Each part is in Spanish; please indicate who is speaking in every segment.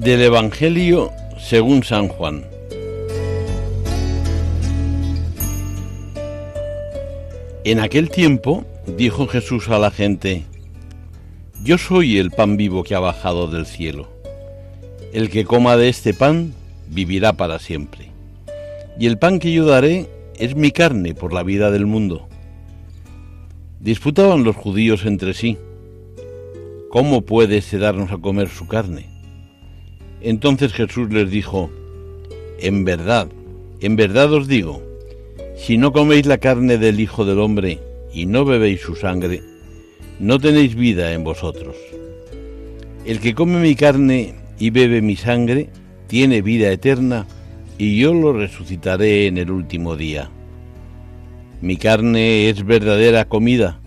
Speaker 1: Del Evangelio según San Juan. En aquel tiempo dijo Jesús a la gente, Yo soy el pan vivo que ha bajado del cielo. El que coma de este pan vivirá para siempre. Y el pan que yo daré es mi carne por la vida del mundo. Disputaban los judíos entre sí. ¿Cómo puede este darnos a comer su carne? Entonces Jesús les dijo, En verdad, en verdad os digo, si no coméis la carne del Hijo del Hombre y no bebéis su sangre, no tenéis vida en vosotros. El que come mi carne y bebe mi sangre, tiene vida eterna, y yo lo resucitaré en el último día. Mi carne es verdadera comida,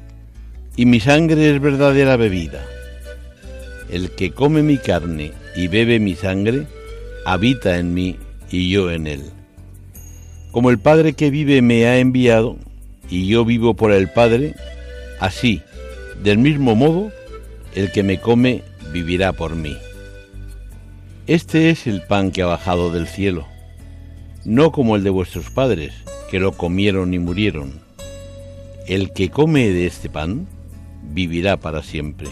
Speaker 1: y mi sangre es verdadera bebida. El que come mi carne y bebe mi sangre, habita en mí y yo en él. Como el Padre que vive me ha enviado, y yo vivo por el Padre, así, del mismo modo, el que me come vivirá por mí. Este es el pan que ha bajado del cielo, no como el de vuestros padres, que lo comieron y murieron. El que come de este pan vivirá para siempre.